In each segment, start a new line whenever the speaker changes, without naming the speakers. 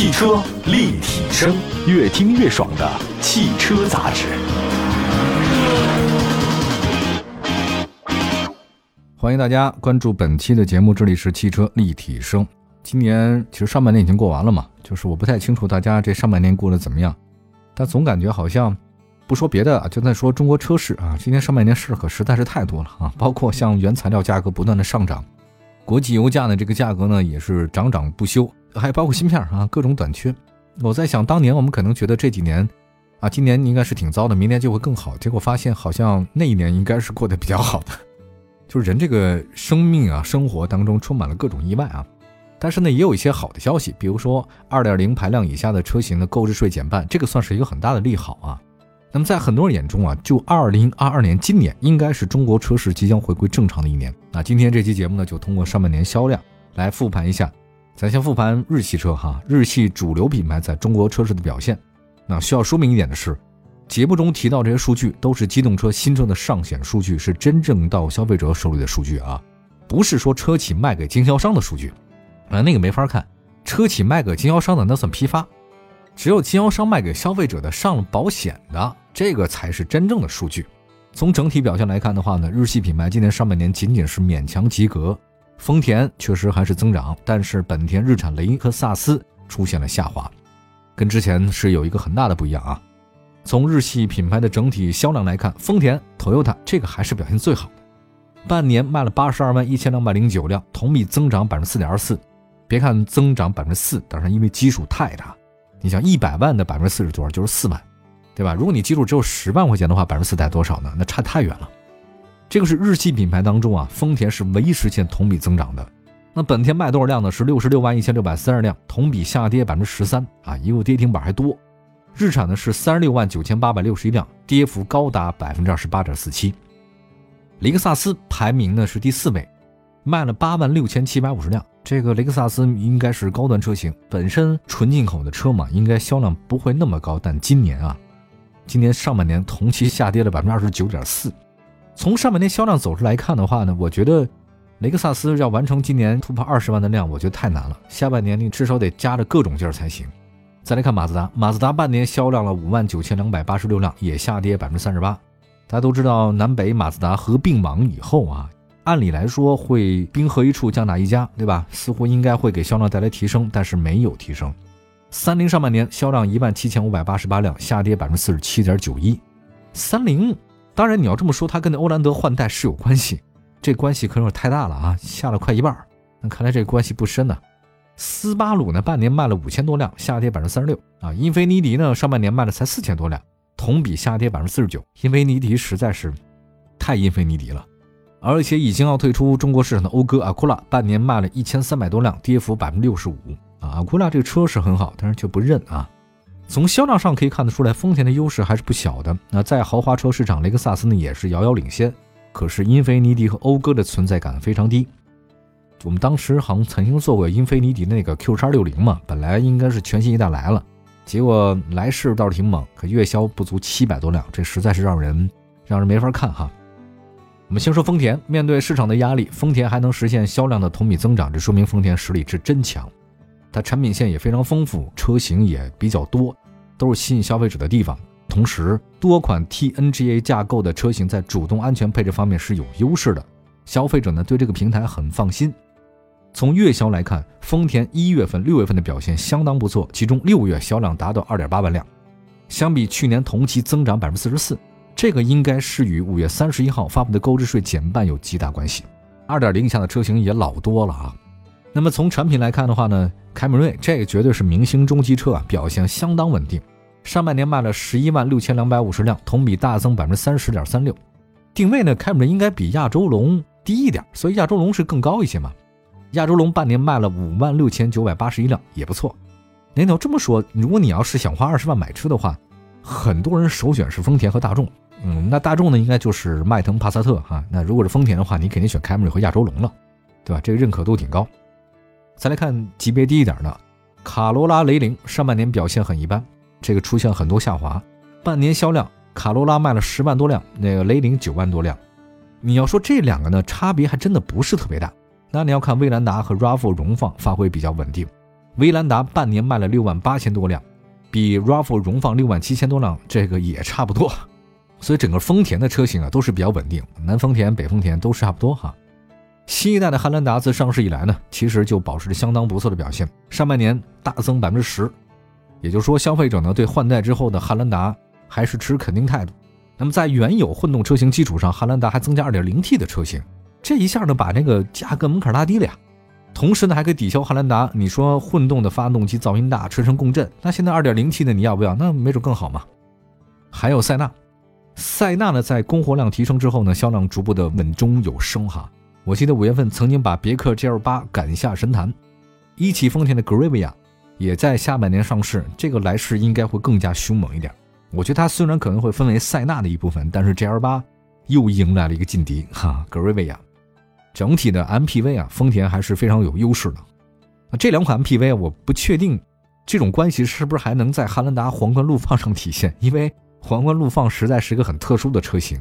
汽车立体声，越听越爽的汽车杂志。
欢迎大家关注本期的节目，这里是汽车立体声。今年其实上半年已经过完了嘛，就是我不太清楚大家这上半年过得怎么样，但总感觉好像不说别的啊，就在说中国车市啊，今年上半年事儿可实在是太多了啊，包括像原材料价格不断的上涨，国际油价呢这个价格呢也是涨涨不休，还有包括芯片啊各种短缺。我在想，当年我们可能觉得这几年啊，今年应该是挺糟的，明年就会更好，结果发现好像那一年应该是过得比较好的。就是人这个生命啊，生活当中充满了各种意外啊，但是呢，也有一些好的消息，比如说二点零排量以下的车型的购置税减半，这个算是一个很大的利好啊。那么在很多人眼中啊，就二零二二年今年应该是中国车市即将回归正常的一年。那今天这期节目呢，就通过上半年销量来复盘一下。咱先复盘日系车哈，日系主流品牌在中国车市的表现。那需要说明一点的是。节目中提到这些数据都是机动车新车的上险数据，是真正到消费者手里的数据啊，不是说车企卖给经销商的数据，啊，那个没法看。车企卖给经销商的那算批发，只有经销商卖给消费者的上了保险的，这个才是真正的数据。从整体表现来看的话呢，日系品牌今年上半年仅仅是勉强及格，丰田确实还是增长，但是本田、日产、雷克萨斯出现了下滑，跟之前是有一个很大的不一样啊。从日系品牌的整体销量来看，丰田、Toyota 这个还是表现最好的，半年卖了八十二万一千两百零九辆，同比增长百分之四点二四。别看增长百分之四，但是因为基数太大，你想一百万的百分之四是多少？就是四万，对吧？如果你基数只有十万块钱的话，百分之四得多少呢？那差太远了。这个是日系品牌当中啊，丰田是唯一实现同比增长的。那本田卖多少辆呢？是六十六万一千六百三十辆，同比下跌百分之十三啊，一个跌停板还多。日产呢是三十六万九千八百六十一辆，跌幅高达百分之二十八点四七。雷克萨斯排名呢是第四位，卖了八万六千七百五十辆。这个雷克萨斯应该是高端车型，本身纯进口的车嘛，应该销量不会那么高。但今年啊，今年上半年同期下跌了百分之二十九点四。从上半年销量走势来看的话呢，我觉得雷克萨斯要完成今年突破二十万的量，我觉得太难了。下半年你至少得加着各种劲儿才行。再来看马自达，马自达半年销量了五万九千两百八十六辆，也下跌百分之三十八。大家都知道，南北马自达合并网以后啊，按理来说会兵合一处，将打一家，对吧？似乎应该会给销量带来提升，但是没有提升。三菱上半年销量一万七千五百八十八辆，下跌百分之四十七点九一。三菱，当然你要这么说，它跟那欧蓝德换代是有关系，这关系可能有点太大了啊，下了快一半。那看来这关系不深呢。斯巴鲁呢，半年卖了五千多辆，下跌百分之三十六啊。英菲尼迪呢，上半年卖了才四千多辆，同比下跌百分之四十九。英菲尼迪实在是太英菲尼迪了，而且已经要退出中国市场的讴歌阿库拉，半年卖了一千三百多辆，跌幅百分之六十五啊。阿库拉这个车是很好，但是却不认啊。从销量上可以看得出来，丰田的优势还是不小的。那在豪华车市场，雷克萨斯呢也是遥遥领先，可是英菲尼迪和讴歌的存在感非常低。我们当时好像曾经做过英菲尼迪那个 Q 叉六零嘛，本来应该是全新一代来了，结果来势倒是挺猛，可月销不足七百多辆，这实在是让人让人没法看哈。我们先说丰田，面对市场的压力，丰田还能实现销量的同比增长，这说明丰田实力是真强。它产品线也非常丰富，车型也比较多，都是吸引消费者的地方。同时，多款 TNGA 架构的车型在主动安全配置方面是有优势的，消费者呢对这个平台很放心。从月销来看，丰田一月份、六月份的表现相当不错，其中六月销量达到二点八万辆，相比去年同期增长百分之四十四。这个应该是与五月三十一号发布的购置税减半有极大关系。二点零以下的车型也老多了啊。那么从产品来看的话呢，凯美瑞这个绝对是明星中级车啊，表现相当稳定。上半年卖了十一万六千两百五十辆，同比大增百分之三十点三六。定位呢，凯美瑞应该比亚洲龙低一点，所以亚洲龙是更高一些嘛。亚洲龙半年卖了五万六千九百八十一辆，也不错。您要这么说，如果你要是想花二十万买车的话，很多人首选是丰田和大众。嗯，那大众呢，应该就是迈腾、帕萨特哈。那如果是丰田的话，你肯定选凯美瑞和亚洲龙了，对吧？这个认可度挺高。再来看级别低一点的，卡罗拉、雷凌，上半年表现很一般，这个出现很多下滑。半年销量，卡罗拉卖了十万多辆，那个雷凌九万多辆。你要说这两个呢，差别还真的不是特别大。那你要看威兰达和 RAV4 荣放发挥比较稳定，威兰达半年卖了六万八千多辆，比 RAV4 荣放六万七千多辆这个也差不多。所以整个丰田的车型啊都是比较稳定，南丰田、北丰田都差不多哈。新一代的汉兰达自上市以来呢，其实就保持着相当不错的表现，上半年大增百分之十，也就是说消费者呢对换代之后的汉兰达还是持肯定态度。那么在原有混动车型基础上，汉兰达还增加 2.0T 的车型，这一下呢把那个价格门槛拉低了呀。同时呢还可以抵消汉兰达，你说混动的发动机噪音大、车身共振，那现在 2.0T 的你要不要？那没准更好嘛。还有塞纳。塞纳呢，在供货量提升之后呢，销量逐步的稳中有升哈。我记得五月份曾经把别克 GL 八赶下神坛，一汽丰田的 Gravia 也在下半年上市，这个来势应该会更加凶猛一点。我觉得它虽然可能会分为塞纳的一部分，但是 GL 八又迎来了一个劲敌哈，Gravia。整体的 MPV 啊，丰田还是非常有优势的。那这两款 MPV 我不确定这种关系是不是还能在汉兰达皇冠陆放上体现，因为。皇冠陆放实在是一个很特殊的车型，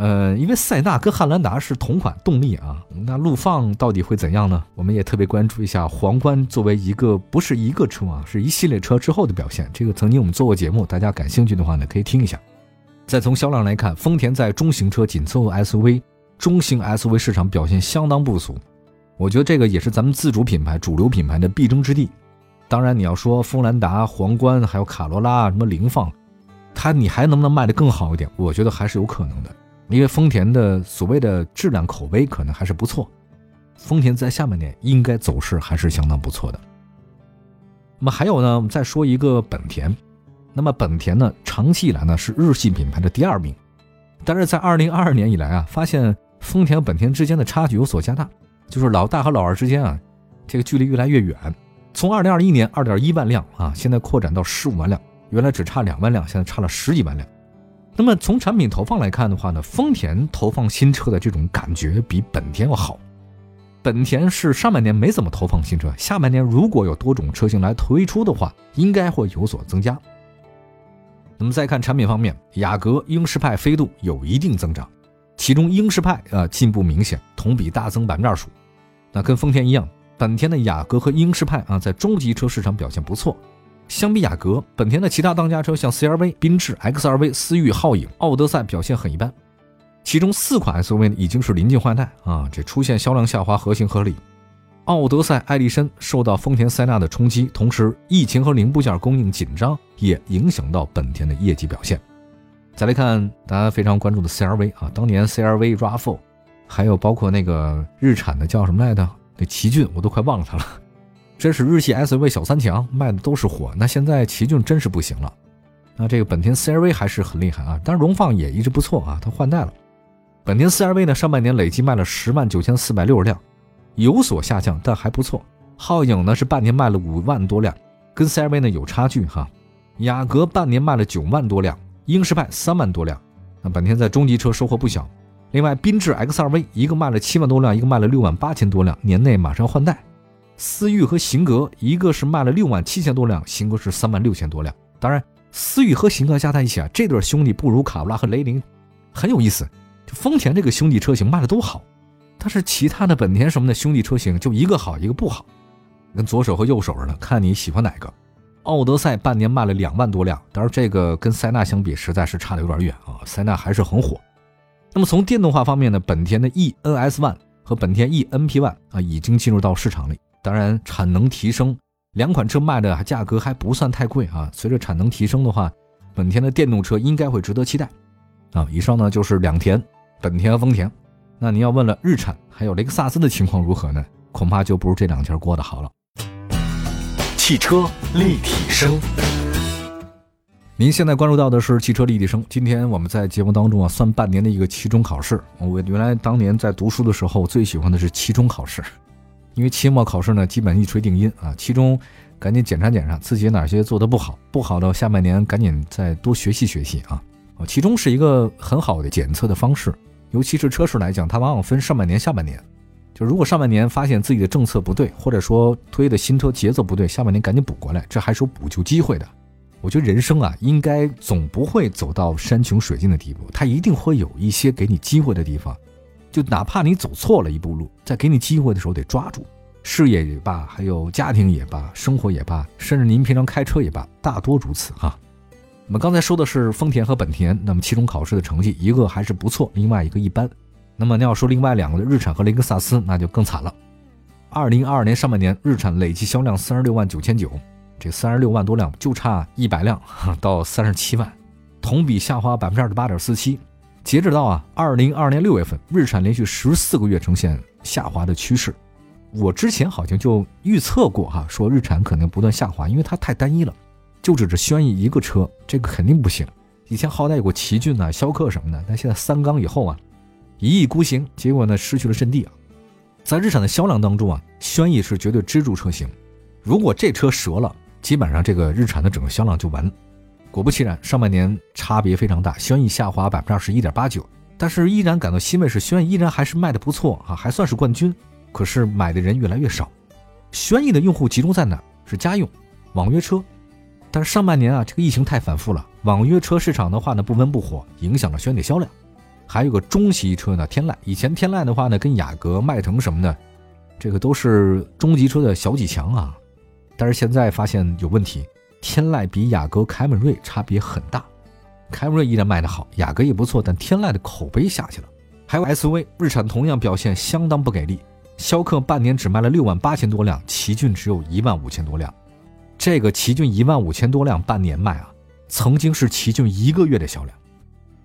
呃，因为塞纳跟汉兰达是同款动力啊，那陆放到底会怎样呢？我们也特别关注一下皇冠作为一个不是一个车啊，是一系列车之后的表现。这个曾经我们做过节目，大家感兴趣的话呢，可以听一下。再从销量来看，丰田在中型车紧凑 SUV、中型 SUV 市场表现相当不俗，我觉得这个也是咱们自主品牌、主流品牌的必争之地。当然，你要说锋兰达、皇冠还有卡罗拉什么凌放。它你还能不能卖得更好一点？我觉得还是有可能的，因为丰田的所谓的质量口碑可能还是不错。丰田在下半年应该走势还是相当不错的。那么还有呢，我们再说一个本田。那么本田呢，长期以来呢是日系品牌的第二名，但是在二零二二年以来啊，发现丰田和本田之间的差距有所加大，就是老大和老二之间啊，这个距离越来越远。从二零二一年二点一万辆啊，现在扩展到十五万辆。原来只差两万辆，现在差了十几万辆。那么从产品投放来看的话呢，丰田投放新车的这种感觉比本田要好。本田是上半年没怎么投放新车，下半年如果有多种车型来推出的话，应该会有所增加。那么再看产品方面，雅阁、英仕派、飞度有一定增长，其中英仕派啊进步明显，同比大增百分之二十五。那跟丰田一样，本田的雅阁和英仕派啊在中级车市场表现不错。相比雅阁，本田的其他当家车像 CR-V、缤智、XR-V、思域、皓影、奥德赛表现很一般，其中四款 SUV 呢已经是临近换代啊，这出现销量下滑合情合理。奥德赛、艾力绅受到丰田塞纳的冲击，同时疫情和零部件供应紧张也影响到本田的业绩表现。再来看大家非常关注的 CR-V 啊，当年 CR-V、RAV4，还有包括那个日产的叫什么来着？那奇骏我都快忘了它了。真是日系 SUV 小三强卖的都是火，那现在奇骏真是不行了。那这个本田 CR-V 还是很厉害啊，但是荣放也一直不错啊，它换代了。本田 CR-V 呢，上半年累计卖了十万九千四百六十辆，有所下降，但还不错。皓影呢是半年卖了五万多辆，跟 CR-V 呢有差距哈。雅阁半年卖了九万多辆，英仕派三万多辆。那本田在中级车收获不小。另外，缤智 X2V 一个卖了七万多辆，一个卖了六万八千多辆，年内马上换代。思域和型格，一个是卖了六万七千多辆，型格是三万六千多辆。当然，思域和型格加在一起啊，这对兄弟不如卡罗拉和雷凌，很有意思。就丰田这个兄弟车型卖的都好，但是其他的本田什么的兄弟车型就一个好一个不好，跟左手和右手似的，看你喜欢哪个。奥德赛半年卖了两万多辆，当然这个跟塞纳相比实在是差的有点远啊，塞纳还是很火。那么从电动化方面呢，本田的 e NS One 和本田 e NP One 啊已经进入到市场里。当然，产能提升，两款车卖的价格还不算太贵啊。随着产能提升的话，本田的电动车应该会值得期待啊。以上呢就是两田，本田和丰田。那您要问了，日产还有雷克萨斯的情况如何呢？恐怕就不如这两家过得好了。
汽车立体声，
您现在关注到的是汽车立体声。今天我们在节目当中啊，算半年的一个期中考试。我原来当年在读书的时候，最喜欢的是期中考试。因为期末考试呢，基本一锤定音啊，其中赶紧检查检查自己哪些做的不好，不好的下半年赶紧再多学习学习啊。哦，其中是一个很好的检测的方式，尤其是车市来讲，它往往分上半年、下半年。就如果上半年发现自己的政策不对，或者说推的新车节奏不对，下半年赶紧补过来，这还是有补救机会的。我觉得人生啊，应该总不会走到山穷水尽的地步，它一定会有一些给你机会的地方。就哪怕你走错了一步路，在给你机会的时候得抓住。事业也罢，还有家庭也罢，生活也罢，甚至您平常开车也罢，大多如此哈。我们刚才说的是丰田和本田，那么期中考试的成绩一个还是不错，另外一个一般。那么你要说另外两个的日产和雷克萨斯，那就更惨了。二零二二年上半年，日产累计销量三十六万九千九，这三十六万多辆就差一百辆到三十七万，同比下滑百分之二十八点四七。截止到啊二零二二年六月份，日产连续十四个月呈现下滑的趋势。我之前好像就预测过哈，说日产可能不断下滑，因为它太单一了，就指着轩逸一个车，这个肯定不行。以前好歹有过奇骏呐、逍客什么的，但现在三缸以后啊，一意孤行，结果呢失去了阵地啊。在日产的销量当中啊，轩逸是绝对支柱车型，如果这车折了，基本上这个日产的整个销量就完。果不其然，上半年差别非常大，轩逸下滑百分之二十一点八九，但是依然感到欣慰是轩逸依然还是卖的不错啊，还算是冠军。可是买的人越来越少，轩逸的用户集中在哪？是家用、网约车。但是上半年啊，这个疫情太反复了，网约车市场的话呢不温不火，影响了轩逸的销量。还有个中级车呢，天籁。以前天籁的话呢，跟雅阁、迈腾什么的，这个都是中级车的小几强啊。但是现在发现有问题，天籁比雅阁、凯美瑞差别很大。凯美瑞依然卖得好，雅阁也不错，但天籁的口碑下去了。还有 SUV，日产同样表现相当不给力。逍客半年只卖了六万八千多辆，奇骏只有一万五千多辆。这个奇骏一万五千多辆半年卖啊，曾经是奇骏一个月的销量。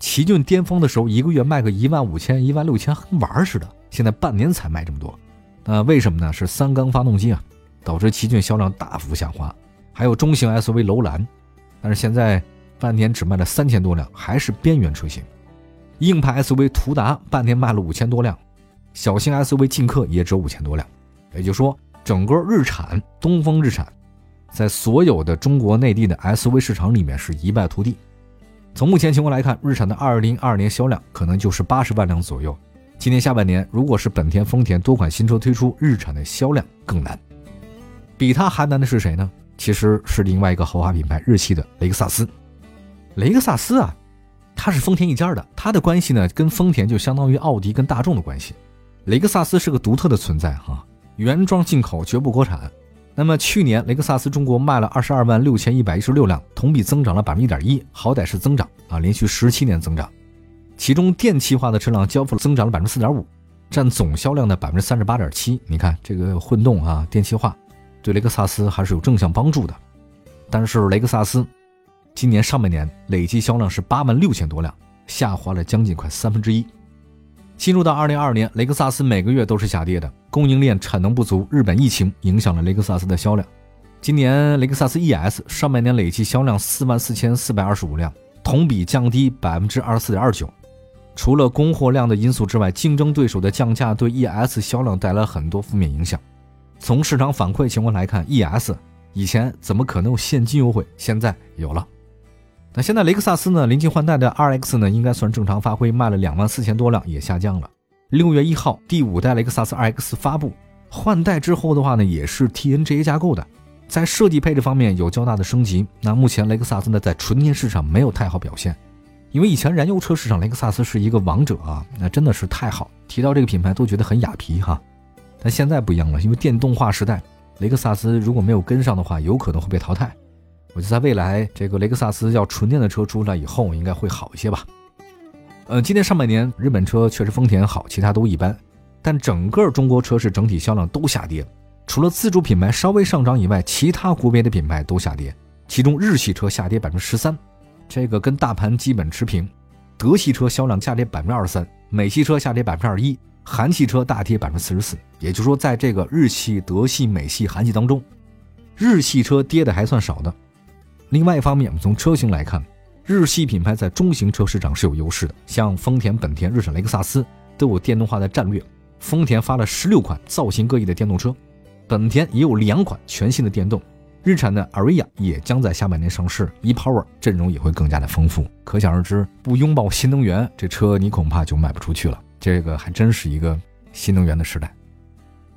奇骏巅峰的时候，一个月卖个一万五千、一万六千，跟玩似的。现在半年才卖这么多，那为什么呢？是三缸发动机啊，导致奇骏销量大幅下滑。还有中型 SUV 楼兰，但是现在半年只卖了三千多辆，还是边缘车型。硬派 SUV 途达半年卖了五千多辆。小型 SUV 劲客也只有五千多辆，也就是说，整个日产东风日产，在所有的中国内地的 SUV 市场里面是一败涂地。从目前情况来看，日产的二零二二年销量可能就是八十万辆左右。今年下半年，如果是本田、丰田多款新车推出，日产的销量更难。比它还难的是谁呢？其实是另外一个豪华品牌日系的雷克萨斯。雷克萨斯啊，它是丰田一家的，它的关系呢，跟丰田就相当于奥迪跟大众的关系。雷克萨斯是个独特的存在哈，原装进口绝不国产。那么去年雷克萨斯中国卖了二十二万六千一百一十六辆，同比增长了百分之一点一，好歹是增长啊，连续十七年增长。其中电气化的车辆交付增长了百分之四点五，占总销量的百分之三十八点七。你看这个混动啊，电气化对雷克萨斯还是有正向帮助的。但是雷克萨斯今年上半年累计销量是八万六千多辆，下滑了将近快三分之一。进入到二零二二年，雷克萨斯每个月都是下跌的，供应链产能不足，日本疫情影响了雷克萨斯的销量。今年雷克萨斯 ES 上半年累计销量四万四千四百二十五辆，同比降低百分之二十四点二九。除了供货量的因素之外，竞争对手的降价对 ES 销量带来很多负面影响。从市场反馈情况来看，ES 以前怎么可能有现金优惠？现在有了。那现在雷克萨斯呢？临近换代的 RX 呢，应该算正常发挥，卖了两万四千多辆，也下降了。六月一号，第五代雷克萨斯 RX 发布，换代之后的话呢，也是 TNGA 架构的，在设计配置方面有较大的升级。那目前雷克萨斯呢，在纯电市场没有太好表现，因为以前燃油车市场雷克萨斯是一个王者啊，那真的是太好，提到这个品牌都觉得很雅皮哈。但现在不一样了，因为电动化时代，雷克萨斯如果没有跟上的话，有可能会被淘汰。我觉得在未来，这个雷克萨斯要纯电的车出来以后，应该会好一些吧。呃，今年上半年日本车确实丰田好，其他都一般，但整个中国车市整体销量都下跌，除了自主品牌稍微上涨以外，其他国别的品牌都下跌。其中日系车下跌百分之十三，这个跟大盘基本持平。德系车销量下跌百分之二十三，美系车下跌百分之二十一，韩系车大跌百分之四十四。也就是说，在这个日系、德系、美系、韩系当中，日系车跌的还算少的。另外一方面，我们从车型来看，日系品牌在中型车市场是有优势的，像丰田、本田、日产、雷克萨斯都有电动化的战略。丰田发了十六款造型各异的电动车，本田也有两款全新的电动，日产的 Ariya 也将在下半年上市，ePower 阵容也会更加的丰富。可想而知，不拥抱新能源，这车你恐怕就卖不出去了。这个还真是一个新能源的时代。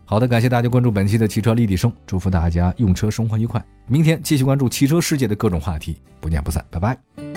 好的，感谢大家关注本期的汽车立体声，祝福大家用车生活愉快。明天继续关注汽车世界的各种话题，不见不散，拜拜。